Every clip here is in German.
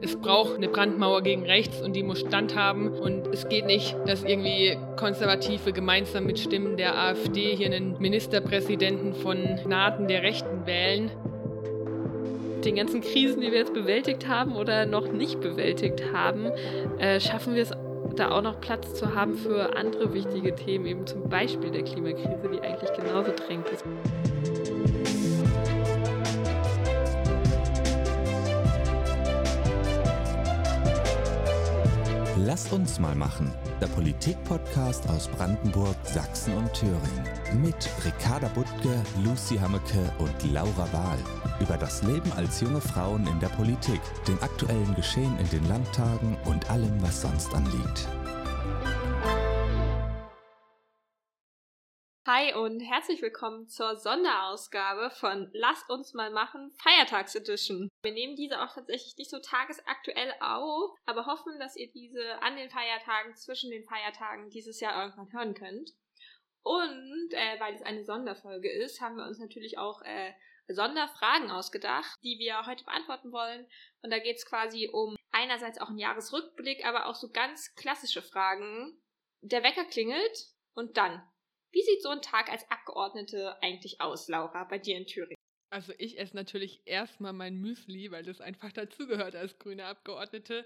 Es braucht eine Brandmauer gegen rechts und die muss standhaben. Und es geht nicht, dass irgendwie Konservative gemeinsam mit Stimmen der AfD hier einen Ministerpräsidenten von Naten der Rechten wählen. Den ganzen Krisen, die wir jetzt bewältigt haben oder noch nicht bewältigt haben, äh, schaffen wir es da auch noch Platz zu haben für andere wichtige Themen, eben zum Beispiel der Klimakrise, die eigentlich genauso drängend ist. Lasst uns mal machen. Der Politik-Podcast aus Brandenburg, Sachsen und Thüringen. Mit Ricarda Buttke, Lucy Hammeke und Laura Wahl. Über das Leben als junge Frauen in der Politik, den aktuellen Geschehen in den Landtagen und allem, was sonst anliegt. Hi und herzlich willkommen zur Sonderausgabe von Lasst uns mal machen Feiertagsedition. Wir nehmen diese auch tatsächlich nicht so tagesaktuell auf, aber hoffen, dass ihr diese an den Feiertagen, zwischen den Feiertagen dieses Jahr irgendwann hören könnt. Und äh, weil es eine Sonderfolge ist, haben wir uns natürlich auch äh, Sonderfragen ausgedacht, die wir heute beantworten wollen. Und da geht es quasi um einerseits auch einen Jahresrückblick, aber auch so ganz klassische Fragen. Der Wecker klingelt und dann wie sieht so ein Tag als Abgeordnete eigentlich aus, Laura, bei dir in Thüringen? Also ich esse natürlich erstmal mein Müsli, weil das einfach dazugehört als grüne Abgeordnete.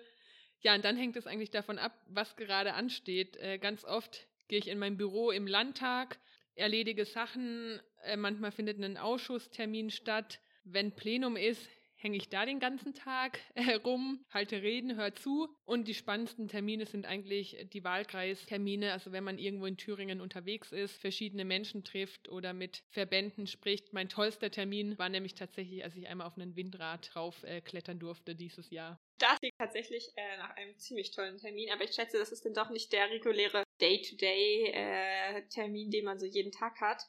Ja, und dann hängt es eigentlich davon ab, was gerade ansteht. Äh, ganz oft gehe ich in mein Büro im Landtag, erledige Sachen, äh, manchmal findet ein Ausschusstermin statt. Wenn Plenum ist, hänge ich da den ganzen Tag herum, halte Reden, höre zu. Und die spannendsten Termine sind eigentlich die Wahlkreistermine. Also wenn man irgendwo in Thüringen unterwegs ist, verschiedene Menschen trifft oder mit Verbänden spricht. Mein tollster Termin war nämlich tatsächlich, als ich einmal auf einen Windrad drauf äh, durfte dieses Jahr. Das klingt tatsächlich äh, nach einem ziemlich tollen Termin, aber ich schätze, das ist dann doch nicht der reguläre Day-to-Day-Termin, äh, den man so jeden Tag hat.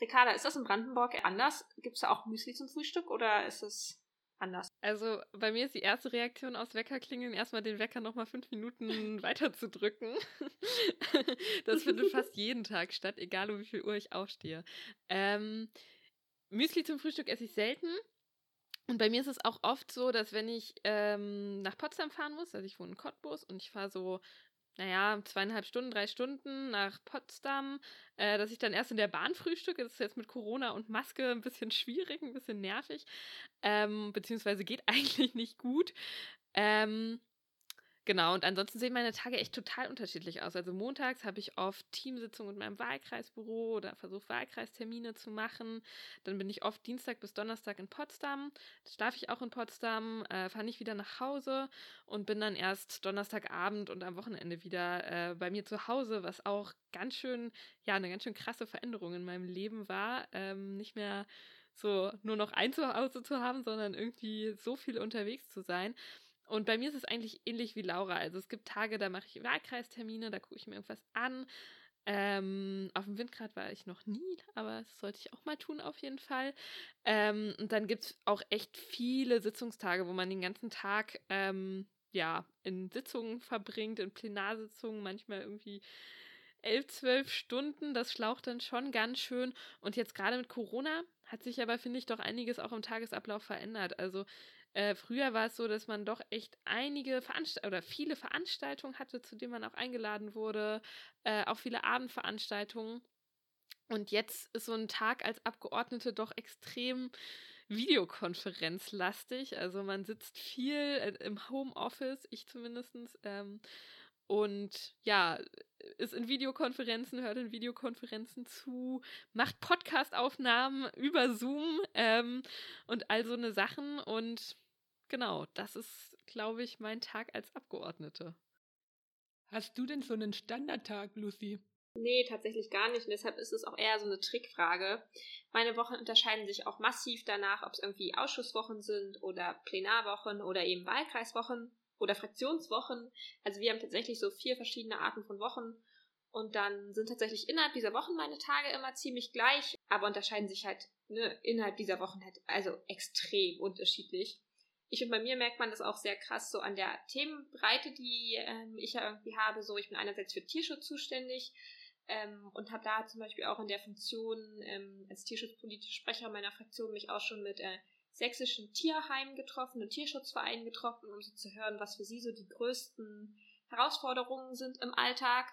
Ricarda, ist das in Brandenburg anders? Gibt es da auch Müsli zum Frühstück oder ist es anders. Also bei mir ist die erste Reaktion aus Weckerklingeln erstmal den Wecker nochmal fünf Minuten weiter zu drücken. das findet fast jeden Tag statt, egal um wie viel Uhr ich aufstehe. Ähm, Müsli zum Frühstück esse ich selten. Und bei mir ist es auch oft so, dass wenn ich ähm, nach Potsdam fahren muss, also ich wohne in Cottbus und ich fahre so naja, zweieinhalb Stunden, drei Stunden nach Potsdam, äh, dass ich dann erst in der Bahn frühstücke. Das ist jetzt mit Corona und Maske ein bisschen schwierig, ein bisschen nervig, ähm, beziehungsweise geht eigentlich nicht gut. Ähm, Genau, und ansonsten sehen meine Tage echt total unterschiedlich aus. Also montags habe ich oft Teamsitzungen mit meinem Wahlkreisbüro oder versuche Wahlkreistermine zu machen. Dann bin ich oft Dienstag bis Donnerstag in Potsdam. Da schlafe ich auch in Potsdam, äh, fahre nicht wieder nach Hause und bin dann erst Donnerstagabend und am Wochenende wieder äh, bei mir zu Hause, was auch ganz schön, ja, eine ganz schön krasse Veränderung in meinem Leben war. Ähm, nicht mehr so nur noch ein Zuhause zu haben, sondern irgendwie so viel unterwegs zu sein. Und bei mir ist es eigentlich ähnlich wie Laura. Also es gibt Tage, da mache ich Wahlkreistermine, da gucke ich mir irgendwas an. Ähm, auf dem Windrad war ich noch nie, aber das sollte ich auch mal tun auf jeden Fall. Ähm, und dann gibt es auch echt viele Sitzungstage, wo man den ganzen Tag ähm, ja in Sitzungen verbringt, in Plenarsitzungen, manchmal irgendwie elf, zwölf Stunden. Das schlaucht dann schon ganz schön. Und jetzt gerade mit Corona hat sich aber, finde ich, doch einiges auch im Tagesablauf verändert. Also äh, früher war es so, dass man doch echt einige Veranstaltungen oder viele Veranstaltungen hatte, zu denen man auch eingeladen wurde, äh, auch viele Abendveranstaltungen. Und jetzt ist so ein Tag als Abgeordnete doch extrem Videokonferenzlastig. Also man sitzt viel äh, im Homeoffice, ich zumindest. Ähm, und ja, ist in Videokonferenzen, hört in Videokonferenzen zu, macht Podcastaufnahmen über Zoom ähm, und all so eine Sachen. Und genau, das ist, glaube ich, mein Tag als Abgeordnete. Hast du denn so einen Standardtag, Lucy? Nee, tatsächlich gar nicht. Und deshalb ist es auch eher so eine Trickfrage. Meine Wochen unterscheiden sich auch massiv danach, ob es irgendwie Ausschusswochen sind oder Plenarwochen oder eben Wahlkreiswochen oder Fraktionswochen. Also wir haben tatsächlich so vier verschiedene Arten von Wochen. Und dann sind tatsächlich innerhalb dieser Wochen meine Tage immer ziemlich gleich, aber unterscheiden sich halt ne, innerhalb dieser Wochen halt also extrem unterschiedlich ich und bei mir merkt man das auch sehr krass so an der Themenbreite, die ähm, ich ja irgendwie habe. So, ich bin einerseits für Tierschutz zuständig ähm, und habe da zum Beispiel auch in der Funktion ähm, als tierschutzpolitische Sprecher meiner Fraktion mich auch schon mit äh, sächsischen Tierheimen getroffen und Tierschutzvereinen getroffen, um so zu hören, was für sie so die größten Herausforderungen sind im Alltag.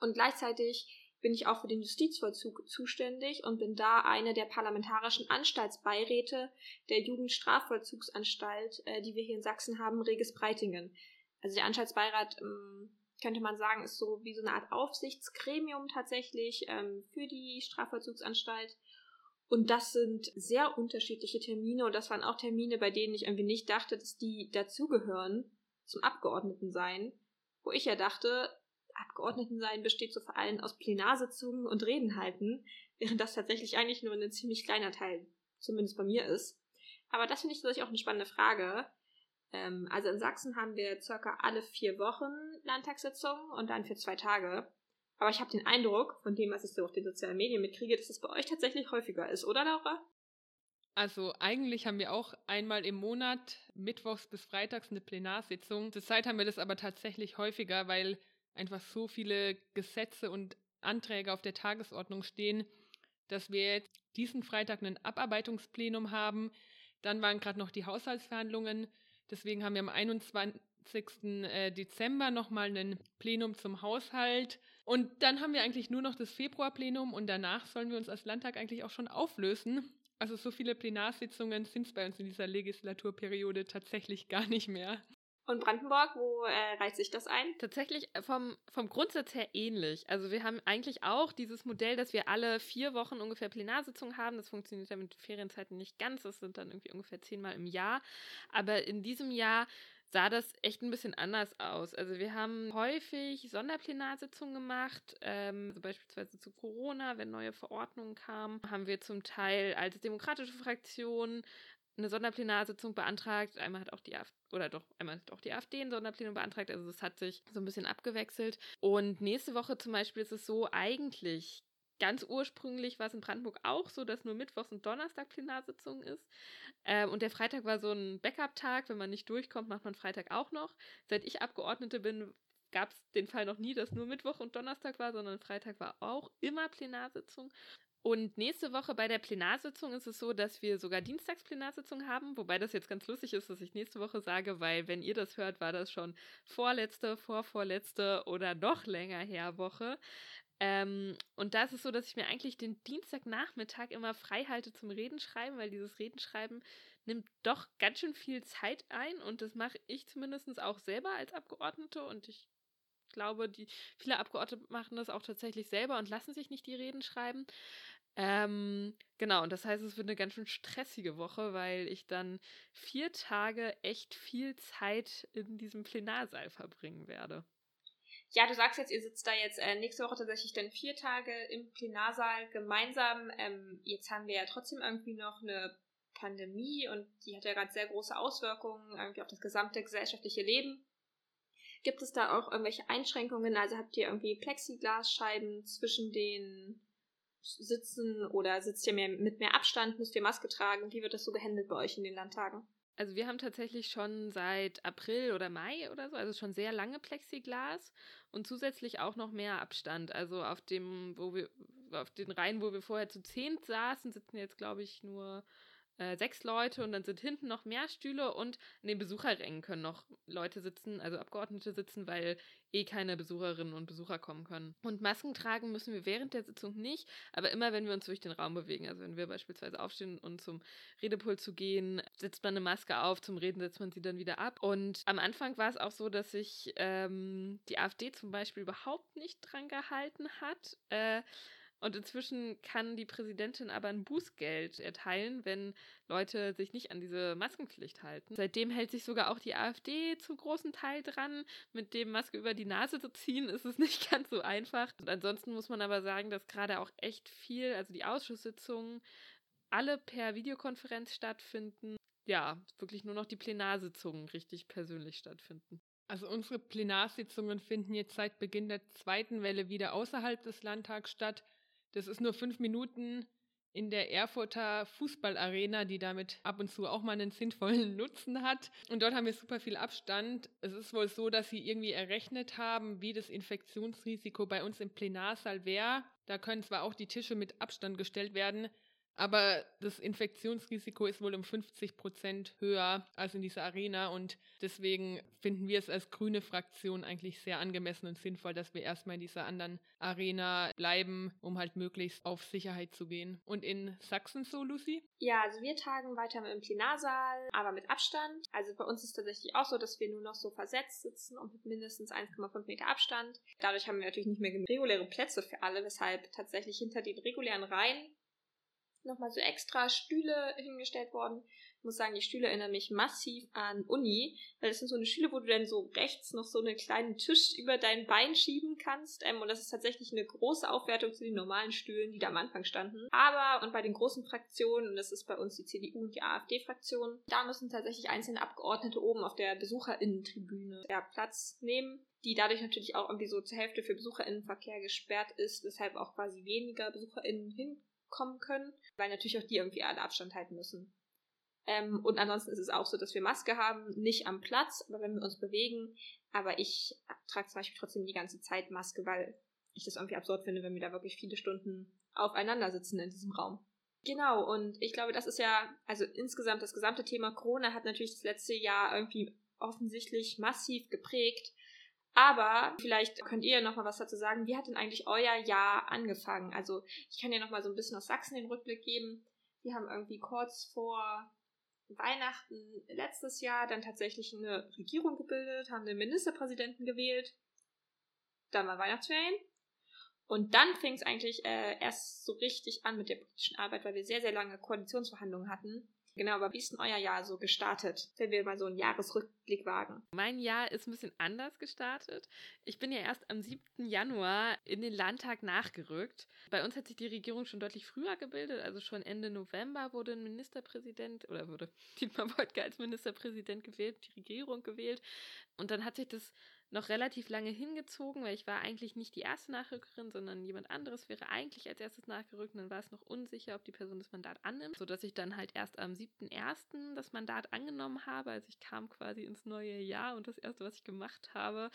Und gleichzeitig bin ich auch für den Justizvollzug zuständig und bin da eine der parlamentarischen Anstaltsbeiräte der Jugendstrafvollzugsanstalt, äh, die wir hier in Sachsen haben, Reges Breitingen. Also der Anstaltsbeirat, ähm, könnte man sagen, ist so wie so eine Art Aufsichtsgremium tatsächlich ähm, für die Strafvollzugsanstalt. Und das sind sehr unterschiedliche Termine und das waren auch Termine, bei denen ich irgendwie nicht dachte, dass die dazugehören zum Abgeordnetensein, wo ich ja dachte, Abgeordnetensein besteht so vor allem aus Plenarsitzungen und Reden halten, während das tatsächlich eigentlich nur ein ziemlich kleiner Teil, zumindest bei mir ist. Aber das finde ich tatsächlich auch eine spannende Frage. Ähm, also in Sachsen haben wir circa alle vier Wochen Landtagssitzungen und dann für zwei Tage. Aber ich habe den Eindruck, von dem, was ich so auf den sozialen Medien mitkriege, dass es bei euch tatsächlich häufiger ist, oder Laura? Also eigentlich haben wir auch einmal im Monat, mittwochs bis freitags, eine Plenarsitzung. Zurzeit haben wir das aber tatsächlich häufiger, weil einfach so viele Gesetze und Anträge auf der Tagesordnung stehen, dass wir jetzt diesen Freitag ein Abarbeitungsplenum haben. Dann waren gerade noch die Haushaltsverhandlungen. Deswegen haben wir am 21. Äh, Dezember nochmal ein Plenum zum Haushalt. Und dann haben wir eigentlich nur noch das Februarplenum und danach sollen wir uns als Landtag eigentlich auch schon auflösen. Also so viele Plenarsitzungen sind es bei uns in dieser Legislaturperiode tatsächlich gar nicht mehr. Und Brandenburg, wo äh, reiht sich das ein? Tatsächlich äh, vom, vom Grundsatz her ähnlich. Also wir haben eigentlich auch dieses Modell, dass wir alle vier Wochen ungefähr Plenarsitzungen haben. Das funktioniert ja mit Ferienzeiten nicht ganz. Das sind dann irgendwie ungefähr zehnmal im Jahr. Aber in diesem Jahr sah das echt ein bisschen anders aus. Also wir haben häufig Sonderplenarsitzungen gemacht, ähm, also beispielsweise zu Corona, wenn neue Verordnungen kamen, haben wir zum Teil als demokratische Fraktion eine Sonderplenarsitzung beantragt. Einmal hat auch die AfD, oder doch, einmal hat auch die AfD ein Sonderplenum beantragt. Also es hat sich so ein bisschen abgewechselt. Und nächste Woche zum Beispiel ist es so, eigentlich ganz ursprünglich war es in Brandenburg auch so, dass nur Mittwochs und Donnerstag Plenarsitzung ist. Ähm, und der Freitag war so ein Backup-Tag. Wenn man nicht durchkommt, macht man Freitag auch noch. Seit ich Abgeordnete bin, gab es den Fall noch nie, dass nur Mittwoch und Donnerstag war, sondern Freitag war auch immer Plenarsitzung. Und nächste Woche bei der Plenarsitzung ist es so, dass wir sogar Dienstagsplenarsitzung haben, wobei das jetzt ganz lustig ist, dass ich nächste Woche sage, weil wenn ihr das hört, war das schon vorletzte, vorvorletzte oder noch länger her Woche. Ähm, und da ist es so, dass ich mir eigentlich den Dienstagnachmittag immer frei halte zum Redenschreiben, weil dieses Redenschreiben nimmt doch ganz schön viel Zeit ein und das mache ich zumindest auch selber als Abgeordnete und ich glaube, die viele Abgeordnete machen das auch tatsächlich selber und lassen sich nicht die Reden schreiben. Ähm, genau, und das heißt, es wird eine ganz schön stressige Woche, weil ich dann vier Tage echt viel Zeit in diesem Plenarsaal verbringen werde. Ja, du sagst jetzt, ihr sitzt da jetzt äh, nächste Woche tatsächlich dann vier Tage im Plenarsaal gemeinsam. Ähm, jetzt haben wir ja trotzdem irgendwie noch eine Pandemie und die hat ja gerade sehr große Auswirkungen irgendwie auf das gesamte gesellschaftliche Leben. Gibt es da auch irgendwelche Einschränkungen? Also habt ihr irgendwie Plexiglasscheiben zwischen den Sitzen oder sitzt ihr mehr, mit mehr Abstand? Müsst ihr Maske tragen? Wie wird das so gehandelt bei euch in den Landtagen? Also wir haben tatsächlich schon seit April oder Mai oder so, also schon sehr lange Plexiglas und zusätzlich auch noch mehr Abstand. Also auf dem, wo wir, auf den Reihen, wo wir vorher zu zehnt saßen, sitzen jetzt, glaube ich, nur äh, sechs Leute und dann sind hinten noch mehr Stühle und in den Besucherrängen können noch Leute sitzen, also Abgeordnete sitzen, weil eh keine Besucherinnen und Besucher kommen können. Und Masken tragen müssen wir während der Sitzung nicht, aber immer wenn wir uns durch den Raum bewegen, also wenn wir beispielsweise aufstehen und zum Redepult zu gehen, setzt man eine Maske auf, zum Reden setzt man sie dann wieder ab. Und am Anfang war es auch so, dass sich ähm, die AfD zum Beispiel überhaupt nicht dran gehalten hat. Äh, und inzwischen kann die Präsidentin aber ein Bußgeld erteilen, wenn Leute sich nicht an diese Maskenpflicht halten. Seitdem hält sich sogar auch die AfD zum großen Teil dran. Mit dem Maske über die Nase zu ziehen, ist es nicht ganz so einfach. Und ansonsten muss man aber sagen, dass gerade auch echt viel, also die Ausschusssitzungen, alle per Videokonferenz stattfinden. Ja, wirklich nur noch die Plenarsitzungen richtig persönlich stattfinden. Also unsere Plenarsitzungen finden jetzt seit Beginn der zweiten Welle wieder außerhalb des Landtags statt. Das ist nur fünf Minuten in der Erfurter Fußballarena, die damit ab und zu auch mal einen sinnvollen Nutzen hat. Und dort haben wir super viel Abstand. Es ist wohl so, dass sie irgendwie errechnet haben, wie das Infektionsrisiko bei uns im Plenarsaal wäre. Da können zwar auch die Tische mit Abstand gestellt werden, Aber das Infektionsrisiko ist wohl um 50 Prozent höher als in dieser Arena und deswegen finden wir es als grüne Fraktion eigentlich sehr angemessen und sinnvoll, dass wir erstmal in dieser anderen Arena bleiben, um halt möglichst auf Sicherheit zu gehen. Und in Sachsen so, Lucy? Ja, also wir tagen weiter im Plenarsaal, aber mit Abstand. Also bei uns ist es tatsächlich auch so, dass wir nur noch so versetzt sitzen und mit mindestens 1,5 Meter Abstand. Dadurch haben wir natürlich nicht mehr reguläre Plätze für alle, weshalb tatsächlich hinter den regulären Reihen nochmal so extra Stühle hingestellt worden. Ich muss sagen, die Stühle erinnern mich massiv an Uni, weil das sind so eine Stühle, wo du dann so rechts noch so einen kleinen Tisch über dein Bein schieben kannst. Ähm, und das ist tatsächlich eine große Aufwertung zu den normalen Stühlen, die da am Anfang standen. Aber, und bei den großen Fraktionen, und das ist bei uns die CDU und die AfD-Fraktion, da müssen tatsächlich einzelne Abgeordnete oben auf der BesucherInnen-Tribüne ja, Platz nehmen die dadurch natürlich auch irgendwie so zur Hälfte für BesucherInnenverkehr gesperrt ist, weshalb auch quasi weniger BesucherInnen hin kommen können, weil natürlich auch die irgendwie alle Abstand halten müssen. Ähm, und ansonsten ist es auch so, dass wir Maske haben, nicht am Platz, aber wenn wir uns bewegen. Aber ich trage zum Beispiel trotzdem die ganze Zeit Maske, weil ich das irgendwie absurd finde, wenn wir da wirklich viele Stunden aufeinander sitzen in diesem Raum. Genau, und ich glaube, das ist ja, also insgesamt das gesamte Thema Corona hat natürlich das letzte Jahr irgendwie offensichtlich massiv geprägt. Aber vielleicht könnt ihr noch mal was dazu sagen. Wie hat denn eigentlich euer Jahr angefangen? Also ich kann ja noch mal so ein bisschen aus Sachsen den Rückblick geben. Wir haben irgendwie kurz vor Weihnachten letztes Jahr dann tatsächlich eine Regierung gebildet, haben den Ministerpräsidenten gewählt. Dann war Weihnachtsferien. Und dann fing es eigentlich äh, erst so richtig an mit der politischen Arbeit, weil wir sehr, sehr lange Koalitionsverhandlungen hatten. Genau, aber wie ist denn euer Jahr so gestartet, wenn wir mal so einen Jahresrückblick wagen? Mein Jahr ist ein bisschen anders gestartet. Ich bin ja erst am 7. Januar in den Landtag nachgerückt. Bei uns hat sich die Regierung schon deutlich früher gebildet, also schon Ende November wurde ein Ministerpräsident oder wurde Dietmar Woidke als Ministerpräsident gewählt, die Regierung gewählt. Und dann hat sich das noch relativ lange hingezogen, weil ich war eigentlich nicht die erste Nachrückerin, sondern jemand anderes wäre eigentlich als erstes nachgerückt und dann war es noch unsicher, ob die Person das Mandat annimmt, sodass ich dann halt erst am 7.1. das Mandat angenommen habe. Also ich kam quasi ins neue Jahr und das erste, was ich gemacht habe,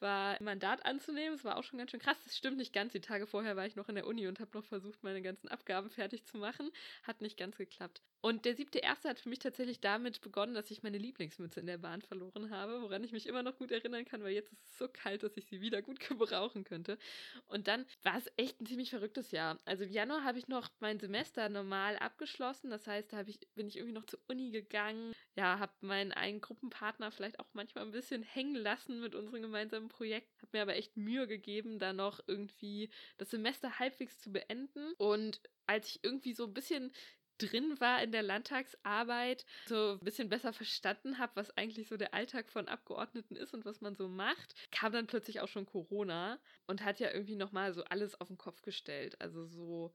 war Mandat anzunehmen. Es war auch schon ganz schön krass. Das stimmt nicht ganz. Die Tage vorher war ich noch in der Uni und habe noch versucht, meine ganzen Abgaben fertig zu machen. Hat nicht ganz geklappt. Und der siebte erste hat für mich tatsächlich damit begonnen, dass ich meine Lieblingsmütze in der Bahn verloren habe, woran ich mich immer noch gut erinnern kann, weil jetzt ist es so kalt, dass ich sie wieder gut gebrauchen könnte. Und dann war es echt ein ziemlich verrücktes Jahr. Also im Januar habe ich noch mein Semester normal abgeschlossen. Das heißt, da ich, bin ich irgendwie noch zur Uni gegangen. Ja, habe meinen einen Gruppenpartner vielleicht auch manchmal ein bisschen hängen lassen mit unserem gemeinsamen Projekt. Habe mir aber echt Mühe gegeben, da noch irgendwie das Semester halbwegs zu beenden. Und als ich irgendwie so ein bisschen drin war in der Landtagsarbeit, so ein bisschen besser verstanden habe, was eigentlich so der Alltag von Abgeordneten ist und was man so macht, kam dann plötzlich auch schon Corona und hat ja irgendwie nochmal so alles auf den Kopf gestellt. Also so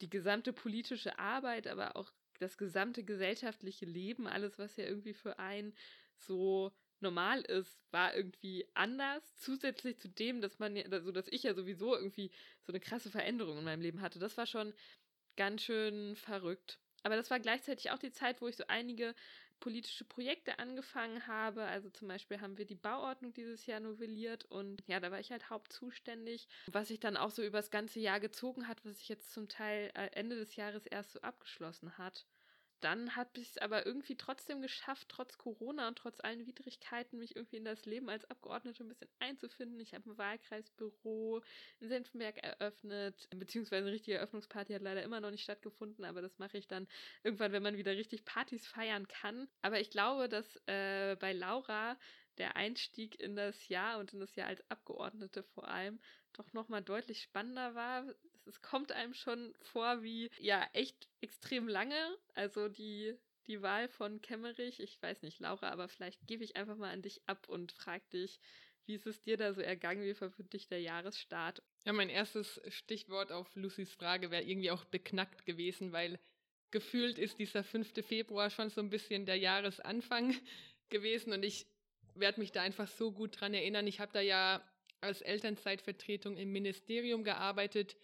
die gesamte politische Arbeit, aber auch das gesamte gesellschaftliche Leben, alles, was ja irgendwie für einen so normal ist, war irgendwie anders. Zusätzlich zu dem, dass man ja, also dass ich ja sowieso irgendwie so eine krasse Veränderung in meinem Leben hatte. Das war schon ganz schön verrückt. Aber das war gleichzeitig auch die Zeit, wo ich so einige politische Projekte angefangen habe. Also zum Beispiel haben wir die Bauordnung dieses Jahr novelliert und ja, da war ich halt hauptzuständig. Was sich dann auch so über das ganze Jahr gezogen hat, was sich jetzt zum Teil äh, Ende des Jahres erst so abgeschlossen hat dann habe ich es aber irgendwie trotzdem geschafft, trotz Corona und trotz allen Widrigkeiten, mich irgendwie in das Leben als Abgeordnete ein bisschen einzufinden. Ich habe ein Wahlkreisbüro in Senfenberg eröffnet, beziehungsweise eine richtige Eröffnungsparty hat leider immer noch nicht stattgefunden, aber das mache ich dann irgendwann, wenn man wieder richtig Partys feiern kann. Aber ich glaube, dass äh, bei Laura der Einstieg in das Jahr und in das Jahr als Abgeordnete vor allem doch nochmal deutlich spannender war. Es kommt einem schon vor wie, ja, echt extrem lange. Also die, die Wahl von Kemmerich, ich weiß nicht, Laura, aber vielleicht gebe ich einfach mal an dich ab und frage dich, wie ist es dir da so ergangen? Wie war dich der Jahresstart? Ja, mein erstes Stichwort auf Lucys Frage wäre irgendwie auch beknackt gewesen, weil gefühlt ist dieser 5. Februar schon so ein bisschen der Jahresanfang gewesen und ich werde mich da einfach so gut dran erinnern. Ich habe da ja als Elternzeitvertretung im Ministerium gearbeitet,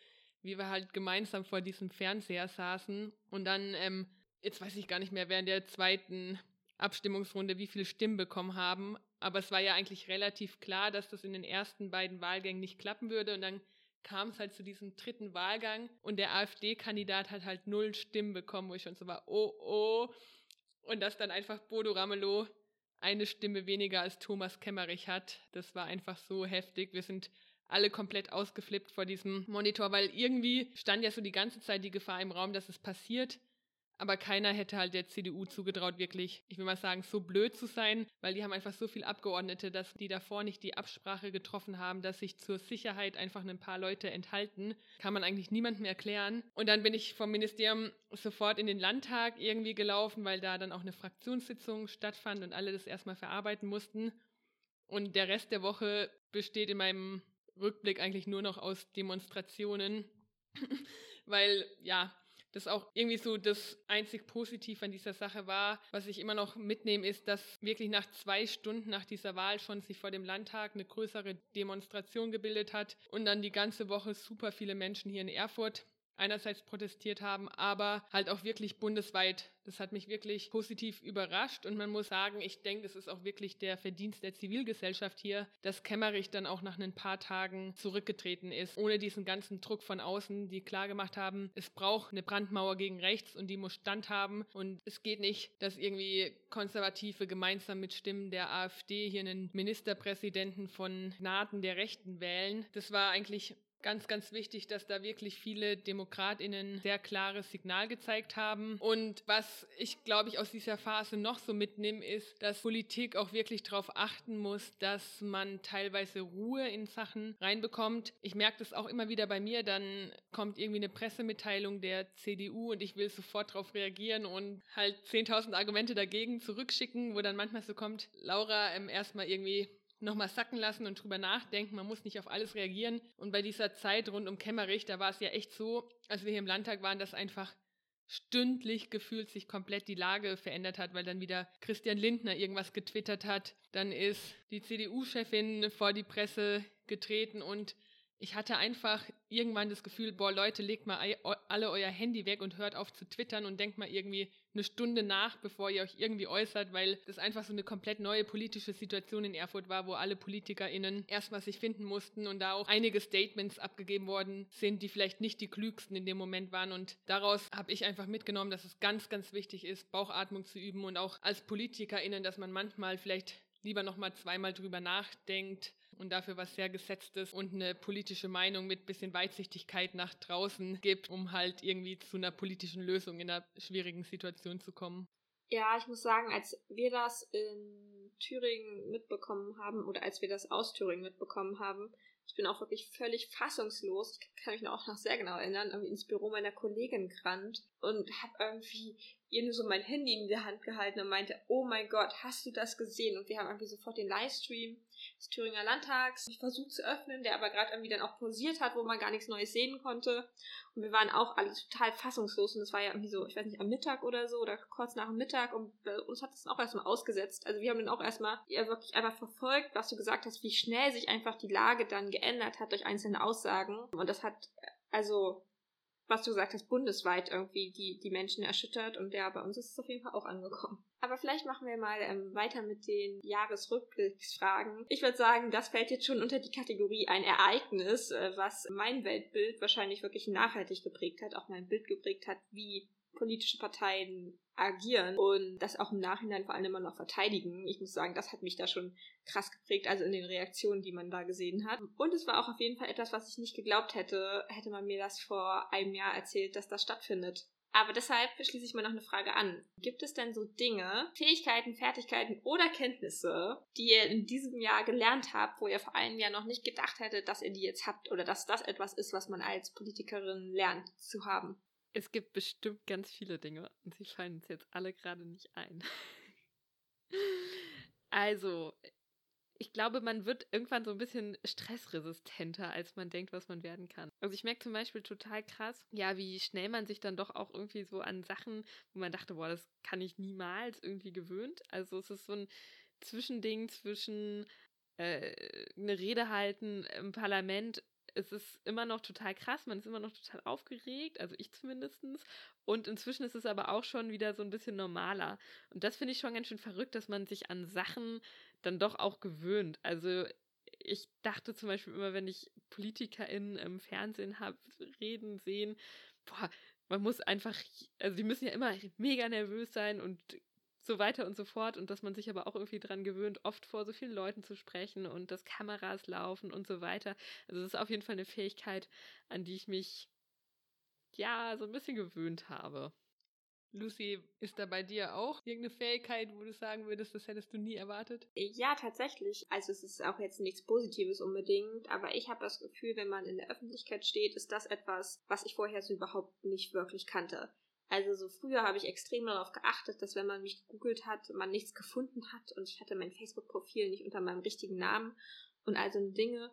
wie wir halt gemeinsam vor diesem Fernseher saßen und dann, ähm, jetzt weiß ich gar nicht mehr, während der zweiten Abstimmungsrunde, wie viele Stimmen bekommen haben. Aber es war ja eigentlich relativ klar, dass das in den ersten beiden Wahlgängen nicht klappen würde. Und dann kam es halt zu diesem dritten Wahlgang und der AfD-Kandidat hat halt null Stimmen bekommen, wo ich schon so war, oh, oh. Und dass dann einfach Bodo Ramelow eine Stimme weniger als Thomas Kemmerich hat, das war einfach so heftig. Wir sind alle komplett ausgeflippt vor diesem Monitor, weil irgendwie stand ja so die ganze Zeit die Gefahr im Raum, dass es passiert. Aber keiner hätte halt der CDU zugetraut, wirklich, ich will mal sagen, so blöd zu sein, weil die haben einfach so viele Abgeordnete, dass die davor nicht die Absprache getroffen haben, dass sich zur Sicherheit einfach ein paar Leute enthalten. Kann man eigentlich niemandem erklären. Und dann bin ich vom Ministerium sofort in den Landtag irgendwie gelaufen, weil da dann auch eine Fraktionssitzung stattfand und alle das erstmal verarbeiten mussten. Und der Rest der Woche besteht in meinem Rückblick eigentlich nur noch aus Demonstrationen, weil ja, das auch irgendwie so das einzig Positiv an dieser Sache war. Was ich immer noch mitnehme, ist, dass wirklich nach zwei Stunden nach dieser Wahl schon sich vor dem Landtag eine größere Demonstration gebildet hat und dann die ganze Woche super viele Menschen hier in Erfurt einerseits protestiert haben, aber halt auch wirklich bundesweit. Das hat mich wirklich positiv überrascht und man muss sagen, ich denke, es ist auch wirklich der Verdienst der Zivilgesellschaft hier, dass Kemmerich dann auch nach ein paar Tagen zurückgetreten ist, ohne diesen ganzen Druck von außen, die klar gemacht haben, es braucht eine Brandmauer gegen rechts und die muss standhaben und es geht nicht, dass irgendwie Konservative gemeinsam mit Stimmen der AfD hier einen Ministerpräsidenten von Gnaden der Rechten wählen. Das war eigentlich ganz, ganz wichtig, dass da wirklich viele DemokratInnen sehr klares Signal gezeigt haben. Und was ich, glaube ich, aus dieser Phase noch so mitnehme, ist, dass Politik auch wirklich darauf achten muss, dass man teilweise Ruhe in Sachen reinbekommt. Ich merke das auch immer wieder bei mir, dann kommt irgendwie eine Pressemitteilung der CDU und ich will sofort darauf reagieren und halt 10.000 Argumente dagegen zurückschicken, wo dann manchmal so kommt, Laura, ähm, erstmal irgendwie nochmal sacken lassen und drüber nachdenken. Man muss nicht auf alles reagieren. Und bei dieser Zeit rund um Kemmerich, da war es ja echt so, als wir hier im Landtag waren, dass einfach stündlich gefühlt sich komplett die Lage verändert hat, weil dann wieder Christian Lindner irgendwas getwittert hat. Dann ist die CDU-Chefin vor die Presse getreten und ich hatte einfach irgendwann das Gefühl, boah Leute, legt mal alle euer Handy weg und hört auf zu twittern und denkt mal irgendwie eine Stunde nach, bevor ihr euch irgendwie äußert, weil das einfach so eine komplett neue politische Situation in Erfurt war, wo alle PolitikerInnen erstmal sich finden mussten und da auch einige Statements abgegeben worden sind, die vielleicht nicht die klügsten in dem Moment waren. Und daraus habe ich einfach mitgenommen, dass es ganz, ganz wichtig ist, Bauchatmung zu üben und auch als PolitikerInnen, dass man manchmal vielleicht lieber nochmal zweimal drüber nachdenkt, und dafür was sehr Gesetztes und eine politische Meinung mit bisschen Weitsichtigkeit nach draußen gibt, um halt irgendwie zu einer politischen Lösung in einer schwierigen Situation zu kommen. Ja, ich muss sagen, als wir das in Thüringen mitbekommen haben oder als wir das aus Thüringen mitbekommen haben, ich bin auch wirklich völlig fassungslos. Kann mich auch noch sehr genau erinnern, irgendwie ins Büro meiner Kollegin gerannt und habe irgendwie ihr nur so mein Handy in der Hand gehalten und meinte, oh mein Gott, hast du das gesehen? Und wir haben irgendwie sofort den Livestream des Thüringer Landtags versucht zu öffnen, der aber gerade irgendwie dann auch pausiert hat, wo man gar nichts Neues sehen konnte. Und wir waren auch alle total fassungslos und es war ja irgendwie so, ich weiß nicht, am Mittag oder so oder kurz nach dem Mittag und bei uns hat es auch erstmal ausgesetzt. Also wir haben dann auch erstmal ja, wirklich einfach verfolgt, was du gesagt hast, wie schnell sich einfach die Lage dann geändert hat durch einzelne Aussagen. Und das hat also was du gesagt hast, bundesweit irgendwie die, die Menschen erschüttert und ja, bei uns ist es auf jeden Fall auch angekommen. Aber vielleicht machen wir mal ähm, weiter mit den Jahresrückblicksfragen. Ich würde sagen, das fällt jetzt schon unter die Kategorie ein Ereignis, äh, was mein Weltbild wahrscheinlich wirklich nachhaltig geprägt hat, auch mein Bild geprägt hat, wie politische Parteien agieren und das auch im Nachhinein vor allem immer noch verteidigen. Ich muss sagen, das hat mich da schon krass geprägt, also in den Reaktionen, die man da gesehen hat. Und es war auch auf jeden Fall etwas, was ich nicht geglaubt hätte, hätte man mir das vor einem Jahr erzählt, dass das stattfindet. Aber deshalb schließe ich mal noch eine Frage an. Gibt es denn so Dinge, Fähigkeiten, Fertigkeiten oder Kenntnisse, die ihr in diesem Jahr gelernt habt, wo ihr vor einem Jahr noch nicht gedacht hättet, dass ihr die jetzt habt oder dass das etwas ist, was man als Politikerin lernt zu haben? Es gibt bestimmt ganz viele Dinge und sie fallen uns jetzt alle gerade nicht ein. also, ich glaube, man wird irgendwann so ein bisschen stressresistenter, als man denkt, was man werden kann. Also ich merke zum Beispiel total krass, ja, wie schnell man sich dann doch auch irgendwie so an Sachen, wo man dachte, boah, das kann ich niemals irgendwie gewöhnt. Also es ist so ein Zwischending zwischen äh, eine Rede halten im Parlament es ist immer noch total krass, man ist immer noch total aufgeregt, also ich zumindest. Und inzwischen ist es aber auch schon wieder so ein bisschen normaler. Und das finde ich schon ganz schön verrückt, dass man sich an Sachen dann doch auch gewöhnt. Also ich dachte zum Beispiel immer, wenn ich PolitikerInnen im Fernsehen habe, reden, sehen, boah, man muss einfach, also die müssen ja immer mega nervös sein und so weiter und so fort und dass man sich aber auch irgendwie dran gewöhnt, oft vor so vielen Leuten zu sprechen und dass Kameras laufen und so weiter. Also das ist auf jeden Fall eine Fähigkeit, an die ich mich ja so ein bisschen gewöhnt habe. Lucy, ist da bei dir auch irgendeine Fähigkeit, wo du sagen würdest, das hättest du nie erwartet? Ja, tatsächlich. Also es ist auch jetzt nichts Positives unbedingt, aber ich habe das Gefühl, wenn man in der Öffentlichkeit steht, ist das etwas, was ich vorher so überhaupt nicht wirklich kannte. Also so früher habe ich extrem darauf geachtet, dass wenn man mich gegoogelt hat, man nichts gefunden hat und ich hatte mein Facebook-Profil nicht unter meinem richtigen Namen und all so Dinge.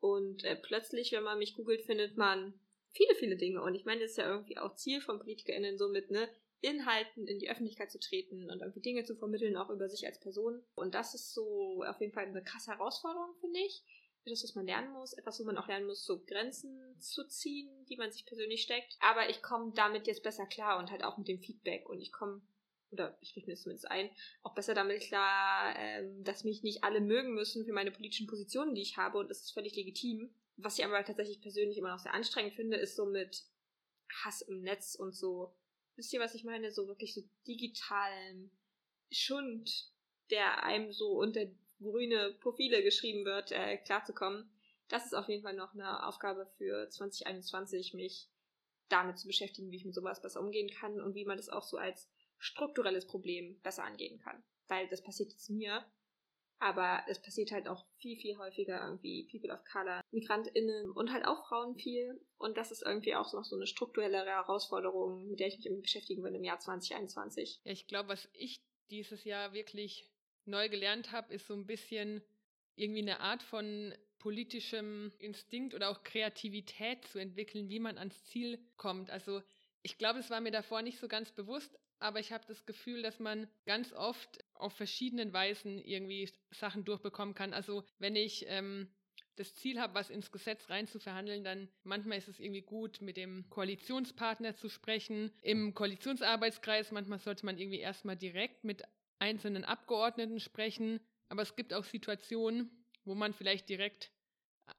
Und äh, plötzlich, wenn man mich googelt, findet man viele, viele Dinge. Und ich meine, das ist ja irgendwie auch Ziel von PolitikerInnen, so mit ne, Inhalten in die Öffentlichkeit zu treten und irgendwie Dinge zu vermitteln, auch über sich als Person. Und das ist so auf jeden Fall eine krasse Herausforderung, finde ich etwas, was man lernen muss, etwas, wo man auch lernen muss, so Grenzen zu ziehen, die man sich persönlich steckt. Aber ich komme damit jetzt besser klar und halt auch mit dem Feedback und ich komme oder ich richte mir das zumindest ein, auch besser damit klar, ähm, dass mich nicht alle mögen müssen für meine politischen Positionen, die ich habe und das ist völlig legitim. Was ich aber tatsächlich persönlich immer noch sehr anstrengend finde, ist so mit Hass im Netz und so. Wisst ihr, was ich meine? So wirklich so digitalen Schund, der einem so unter grüne Profile geschrieben wird, äh, klarzukommen. Das ist auf jeden Fall noch eine Aufgabe für 2021, mich damit zu beschäftigen, wie ich mit sowas besser umgehen kann und wie man das auch so als strukturelles Problem besser angehen kann. Weil das passiert jetzt mir, aber es passiert halt auch viel, viel häufiger irgendwie People of Color, MigrantInnen und halt auch Frauen viel. Und das ist irgendwie auch noch so eine strukturelle Herausforderung, mit der ich mich beschäftigen will im Jahr 2021. Ja, ich glaube, was ich dieses Jahr wirklich neu gelernt habe, ist so ein bisschen irgendwie eine Art von politischem Instinkt oder auch Kreativität zu entwickeln, wie man ans Ziel kommt. Also ich glaube, es war mir davor nicht so ganz bewusst, aber ich habe das Gefühl, dass man ganz oft auf verschiedenen Weisen irgendwie Sachen durchbekommen kann. Also wenn ich ähm, das Ziel habe, was ins Gesetz rein zu verhandeln, dann manchmal ist es irgendwie gut, mit dem Koalitionspartner zu sprechen. Im Koalitionsarbeitskreis, manchmal sollte man irgendwie erstmal direkt mit einzelnen Abgeordneten sprechen, aber es gibt auch Situationen, wo man vielleicht direkt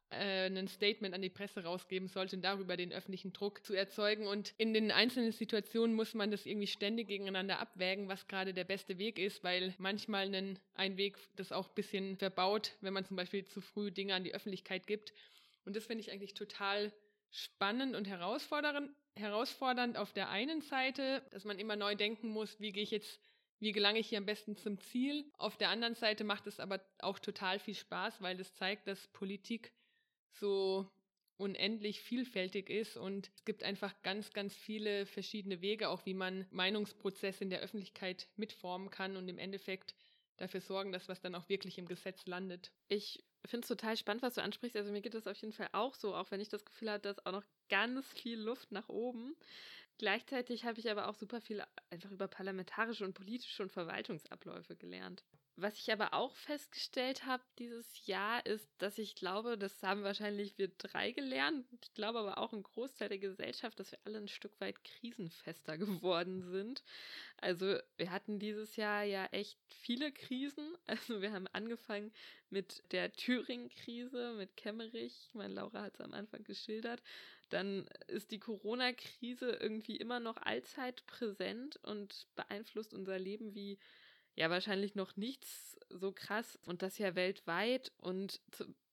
äh, ein Statement an die Presse rausgeben sollte, darüber den öffentlichen Druck zu erzeugen. Und in den einzelnen Situationen muss man das irgendwie ständig gegeneinander abwägen, was gerade der beste Weg ist, weil manchmal ein, ein Weg das auch ein bisschen verbaut, wenn man zum Beispiel zu früh Dinge an die Öffentlichkeit gibt. Und das finde ich eigentlich total spannend und herausfordernd, herausfordernd auf der einen Seite, dass man immer neu denken muss, wie gehe ich jetzt wie gelange ich hier am besten zum Ziel. Auf der anderen Seite macht es aber auch total viel Spaß, weil es zeigt, dass Politik so unendlich vielfältig ist und es gibt einfach ganz, ganz viele verschiedene Wege, auch wie man Meinungsprozesse in der Öffentlichkeit mitformen kann und im Endeffekt dafür sorgen, dass was dann auch wirklich im Gesetz landet. Ich finde es total spannend, was du ansprichst. Also mir geht das auf jeden Fall auch so, auch wenn ich das Gefühl habe, dass auch noch ganz viel Luft nach oben. Gleichzeitig habe ich aber auch super viel einfach über parlamentarische und politische und Verwaltungsabläufe gelernt. Was ich aber auch festgestellt habe dieses Jahr ist, dass ich glaube, das haben wahrscheinlich wir drei gelernt. Ich glaube aber auch ein Großteil der Gesellschaft, dass wir alle ein Stück weit krisenfester geworden sind. Also wir hatten dieses Jahr ja echt viele Krisen. Also wir haben angefangen mit der Thüringen-Krise, mit Kemmerich. Meine Laura hat es am Anfang geschildert. Dann ist die Corona-Krise irgendwie immer noch allzeit präsent und beeinflusst unser Leben wie ja wahrscheinlich noch nichts so krass und das ja weltweit. Und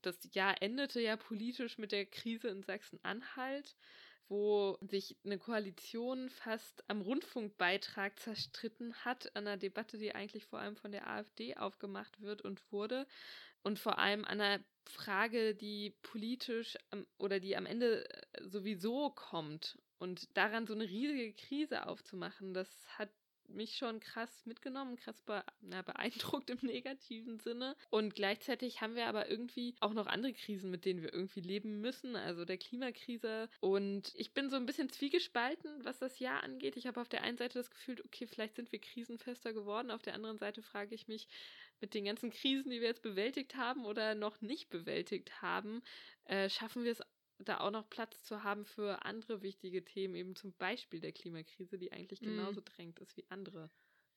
das Jahr endete ja politisch mit der Krise in Sachsen-Anhalt, wo sich eine Koalition fast am Rundfunkbeitrag zerstritten hat, an einer Debatte, die eigentlich vor allem von der AfD aufgemacht wird und wurde. Und vor allem an einer Frage, die politisch oder die am Ende äh, sowieso kommt und daran so eine riesige Krise aufzumachen, das hat mich schon krass mitgenommen, krass be na, beeindruckt im negativen Sinne. Und gleichzeitig haben wir aber irgendwie auch noch andere Krisen, mit denen wir irgendwie leben müssen, also der Klimakrise. Und ich bin so ein bisschen zwiegespalten, was das Jahr angeht. Ich habe auf der einen Seite das Gefühl, okay, vielleicht sind wir krisenfester geworden. Auf der anderen Seite frage ich mich, mit den ganzen Krisen, die wir jetzt bewältigt haben oder noch nicht bewältigt haben, äh, schaffen wir es da auch noch Platz zu haben für andere wichtige Themen, eben zum Beispiel der Klimakrise, die eigentlich mhm. genauso drängt ist wie andere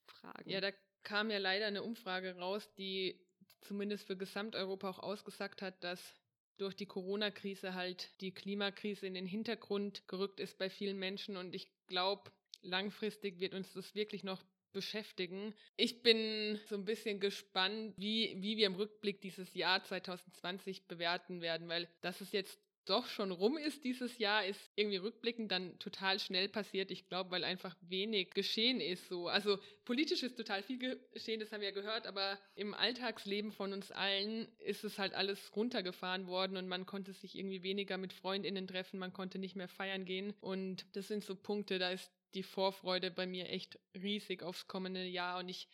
Fragen. Ja, da kam ja leider eine Umfrage raus, die zumindest für Gesamteuropa auch ausgesagt hat, dass durch die Corona-Krise halt die Klimakrise in den Hintergrund gerückt ist bei vielen Menschen. Und ich glaube, langfristig wird uns das wirklich noch beschäftigen. Ich bin so ein bisschen gespannt, wie, wie wir im Rückblick dieses Jahr 2020 bewerten werden, weil das ist jetzt doch schon rum ist dieses Jahr, ist irgendwie rückblickend dann total schnell passiert. Ich glaube, weil einfach wenig geschehen ist so. Also politisch ist total viel geschehen, das haben wir ja gehört, aber im Alltagsleben von uns allen ist es halt alles runtergefahren worden und man konnte sich irgendwie weniger mit Freundinnen treffen, man konnte nicht mehr feiern gehen und das sind so Punkte, da ist die Vorfreude bei mir echt riesig aufs kommende Jahr und ich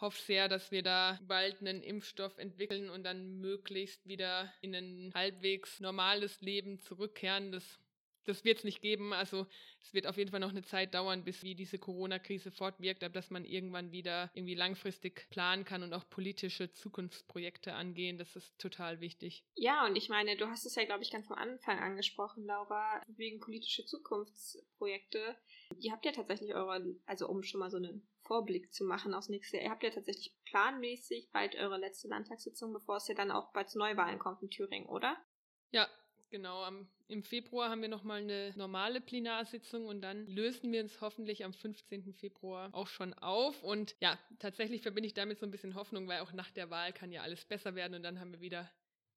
hoffe sehr, dass wir da bald einen Impfstoff entwickeln und dann möglichst wieder in ein halbwegs normales Leben zurückkehren. Das, das wird es nicht geben. Also es wird auf jeden Fall noch eine Zeit dauern, bis wie diese Corona-Krise fortwirkt, aber dass man irgendwann wieder irgendwie langfristig planen kann und auch politische Zukunftsprojekte angehen. Das ist total wichtig. Ja, und ich meine, du hast es ja, glaube ich, ganz vom Anfang angesprochen, Laura, wegen politische Zukunftsprojekte. Ihr habt ja tatsächlich eure, also um schon mal so eine Vorblick zu machen aufs nächste Jahr. Ihr habt ja tatsächlich planmäßig bald eure letzte Landtagssitzung, bevor es ja dann auch bald zu Neuwahlen kommt in Thüringen, oder? Ja, genau. Am, Im Februar haben wir nochmal eine normale Plenarsitzung und dann lösen wir uns hoffentlich am 15. Februar auch schon auf. Und ja, tatsächlich verbinde ich damit so ein bisschen Hoffnung, weil auch nach der Wahl kann ja alles besser werden und dann haben wir wieder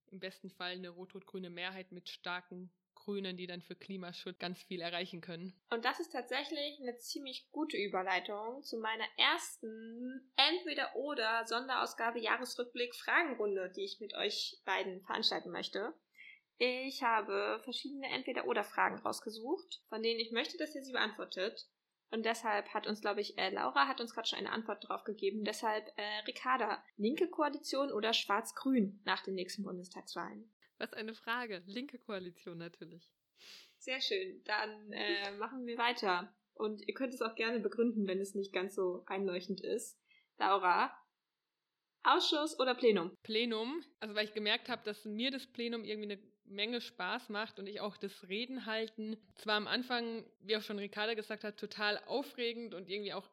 im besten Fall eine rot-rot-grüne Mehrheit mit starken Grünen, die dann für Klimaschutz ganz viel erreichen können. Und das ist tatsächlich eine ziemlich gute Überleitung zu meiner ersten Entweder-Oder Sonderausgabe Jahresrückblick Fragenrunde, die ich mit euch beiden veranstalten möchte. Ich habe verschiedene Entweder-Oder-Fragen rausgesucht, von denen ich möchte, dass ihr sie beantwortet. Und deshalb hat uns, glaube ich, äh, Laura hat uns gerade schon eine Antwort drauf gegeben. Deshalb, äh, Ricarda, linke Koalition oder schwarz-grün nach den nächsten Bundestagswahlen? Was eine Frage. Linke Koalition natürlich. Sehr schön. Dann äh, machen wir weiter. Und ihr könnt es auch gerne begründen, wenn es nicht ganz so einleuchtend ist. Laura, Ausschuss oder Plenum? Plenum. Also weil ich gemerkt habe, dass mir das Plenum irgendwie eine Menge Spaß macht und ich auch das Reden halten. Zwar am Anfang, wie auch schon Ricarda gesagt hat, total aufregend und irgendwie auch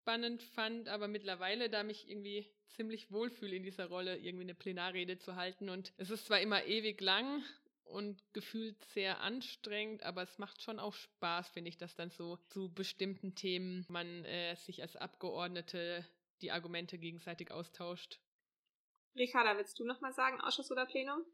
anspannend fand, aber mittlerweile, da mich irgendwie ziemlich wohlfühle in dieser Rolle, irgendwie eine Plenarrede zu halten. Und es ist zwar immer ewig lang und gefühlt sehr anstrengend, aber es macht schon auch Spaß, finde ich, dass dann so zu bestimmten Themen man äh, sich als Abgeordnete die Argumente gegenseitig austauscht. Ricarda, willst du nochmal sagen, Ausschuss oder Plenum?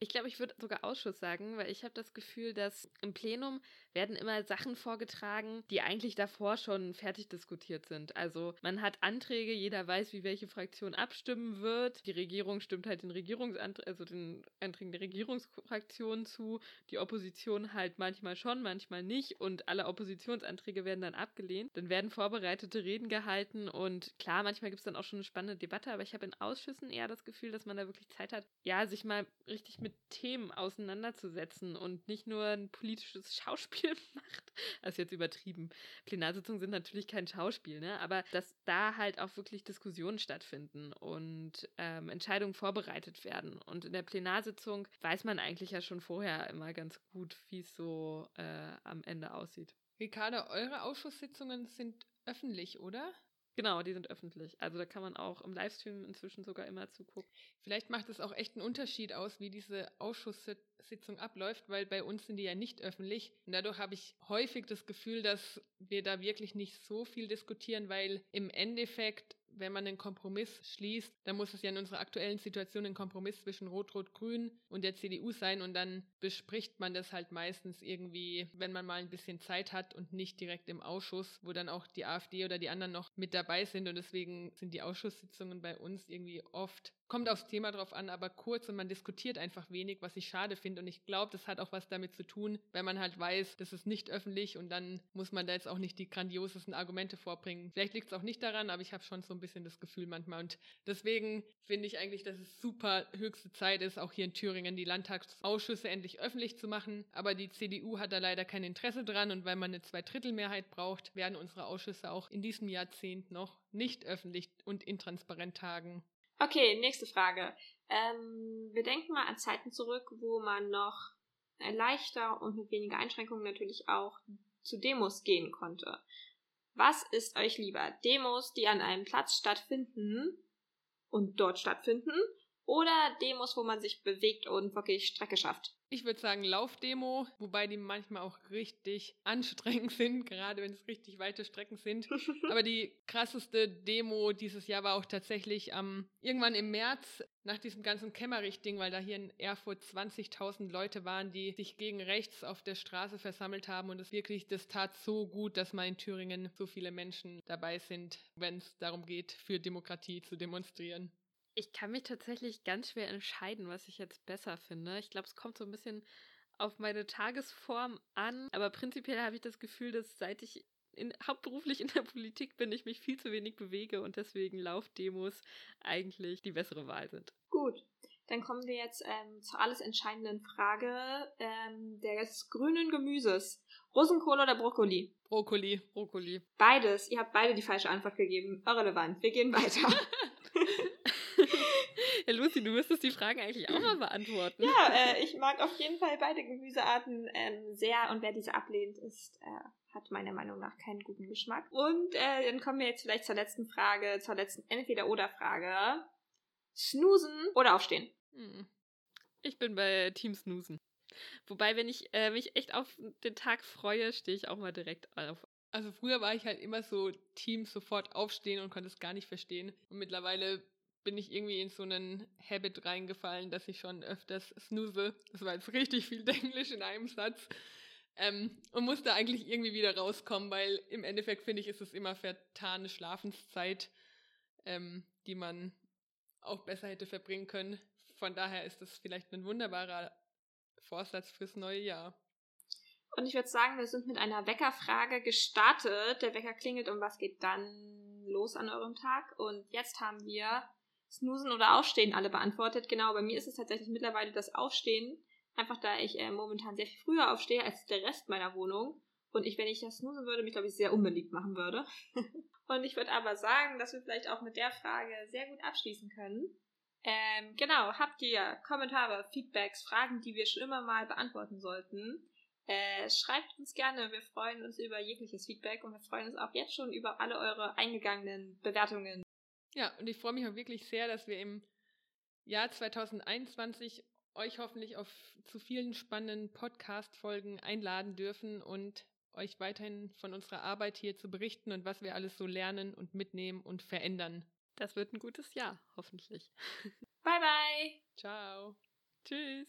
Ich glaube, ich würde sogar Ausschuss sagen, weil ich habe das Gefühl, dass im Plenum werden immer Sachen vorgetragen, die eigentlich davor schon fertig diskutiert sind. Also man hat Anträge, jeder weiß, wie welche Fraktion abstimmen wird. Die Regierung stimmt halt den Regierungsanträgen, also den Anträgen der Regierungsfraktion zu. Die Opposition halt manchmal schon, manchmal nicht. Und alle Oppositionsanträge werden dann abgelehnt. Dann werden vorbereitete Reden gehalten und klar, manchmal gibt es dann auch schon eine spannende Debatte, aber ich habe in Ausschüssen eher das Gefühl, dass man da wirklich Zeit hat, ja, sich mal richtig mit mit Themen auseinanderzusetzen und nicht nur ein politisches Schauspiel macht. Das ist jetzt übertrieben. Plenarsitzungen sind natürlich kein Schauspiel, ne? aber dass da halt auch wirklich Diskussionen stattfinden und ähm, Entscheidungen vorbereitet werden. Und in der Plenarsitzung weiß man eigentlich ja schon vorher immer ganz gut, wie es so äh, am Ende aussieht. Ricarda, eure Ausschusssitzungen sind öffentlich, oder? Genau, die sind öffentlich. Also da kann man auch im Livestream inzwischen sogar immer zugucken. Vielleicht macht es auch echt einen Unterschied aus, wie diese Ausschusssitzung abläuft, weil bei uns sind die ja nicht öffentlich. Und dadurch habe ich häufig das Gefühl, dass wir da wirklich nicht so viel diskutieren, weil im Endeffekt wenn man einen Kompromiss schließt, dann muss es ja in unserer aktuellen Situation ein Kompromiss zwischen Rot-Rot-Grün und der CDU sein und dann bespricht man das halt meistens irgendwie, wenn man mal ein bisschen Zeit hat und nicht direkt im Ausschuss, wo dann auch die AfD oder die anderen noch mit dabei sind und deswegen sind die Ausschusssitzungen bei uns irgendwie oft kommt aufs Thema drauf an, aber kurz und man diskutiert einfach wenig, was ich schade finde. Und ich glaube, das hat auch was damit zu tun, wenn man halt weiß, das ist nicht öffentlich und dann muss man da jetzt auch nicht die grandiosesten Argumente vorbringen. Vielleicht liegt es auch nicht daran, aber ich habe schon so ein bisschen das Gefühl manchmal. Und deswegen finde ich eigentlich, dass es super höchste Zeit ist, auch hier in Thüringen die Landtagsausschüsse endlich öffentlich zu machen. Aber die CDU hat da leider kein Interesse dran und weil man eine Zweidrittelmehrheit braucht, werden unsere Ausschüsse auch in diesem Jahrzehnt noch nicht öffentlich und intransparent tagen. Okay, nächste Frage. Ähm, wir denken mal an Zeiten zurück, wo man noch leichter und mit weniger Einschränkungen natürlich auch zu Demos gehen konnte. Was ist euch lieber? Demos, die an einem Platz stattfinden, und dort stattfinden oder Demos, wo man sich bewegt und wirklich Strecke schafft? Ich würde sagen Laufdemo, wobei die manchmal auch richtig anstrengend sind, gerade wenn es richtig weite Strecken sind. Aber die krasseste Demo dieses Jahr war auch tatsächlich am ähm, irgendwann im März nach diesem ganzen Kämmerich-Ding, weil da hier in Erfurt 20.000 Leute waren, die sich gegen rechts auf der Straße versammelt haben und es wirklich, das tat so gut, dass mal in Thüringen so viele Menschen dabei sind, wenn es darum geht, für Demokratie zu demonstrieren. Ich kann mich tatsächlich ganz schwer entscheiden, was ich jetzt besser finde. Ich glaube, es kommt so ein bisschen auf meine Tagesform an. Aber prinzipiell habe ich das Gefühl, dass seit ich in, hauptberuflich in der Politik bin, ich mich viel zu wenig bewege und deswegen Laufdemos eigentlich die bessere Wahl sind. Gut, dann kommen wir jetzt ähm, zur alles entscheidenden Frage ähm, des grünen Gemüses. Rosenkohl oder Brokkoli? Brokkoli. Brokkoli. Beides. Ihr habt beide die falsche Antwort gegeben. Irrelevant. Wir gehen weiter. Ja, Lucy, du müsstest die Fragen eigentlich auch mal beantworten. Ja, äh, ich mag auf jeden Fall beide Gemüsearten ähm, sehr und wer diese ablehnt, ist, äh, hat meiner Meinung nach keinen guten Geschmack. Und äh, dann kommen wir jetzt vielleicht zur letzten Frage, zur letzten Entweder-Oder-Frage. Snoosen oder aufstehen? Hm. Ich bin bei Team Snoosen. Wobei, wenn ich äh, mich echt auf den Tag freue, stehe ich auch mal direkt auf. Also früher war ich halt immer so Team sofort aufstehen und konnte es gar nicht verstehen. Und mittlerweile bin ich irgendwie in so einen Habit reingefallen, dass ich schon öfters snooze. Das war jetzt richtig viel Englisch in einem Satz. Ähm, und musste eigentlich irgendwie wieder rauskommen, weil im Endeffekt finde ich, ist es immer vertane Schlafenszeit, ähm, die man auch besser hätte verbringen können. Von daher ist es vielleicht ein wunderbarer Vorsatz fürs neue Jahr. Und ich würde sagen, wir sind mit einer Weckerfrage gestartet. Der Wecker klingelt und was geht dann los an eurem Tag? Und jetzt haben wir Snoosen oder Aufstehen alle beantwortet. Genau, bei mir ist es tatsächlich mittlerweile das Aufstehen. Einfach da ich äh, momentan sehr viel früher aufstehe als der Rest meiner Wohnung. Und ich, wenn ich das snoosen würde, mich, glaube ich, sehr unbeliebt machen würde. und ich würde aber sagen, dass wir vielleicht auch mit der Frage sehr gut abschließen können. Ähm, genau, habt ihr Kommentare, Feedbacks, Fragen, die wir schon immer mal beantworten sollten? Äh, schreibt uns gerne, wir freuen uns über jegliches Feedback und wir freuen uns auch jetzt schon über alle eure eingegangenen Bewertungen ja, und ich freue mich auch wirklich sehr, dass wir im Jahr 2021 euch hoffentlich auf zu vielen spannenden Podcast-Folgen einladen dürfen und euch weiterhin von unserer Arbeit hier zu berichten und was wir alles so lernen und mitnehmen und verändern. Das wird ein gutes Jahr, hoffentlich. Bye, bye. Ciao. Tschüss.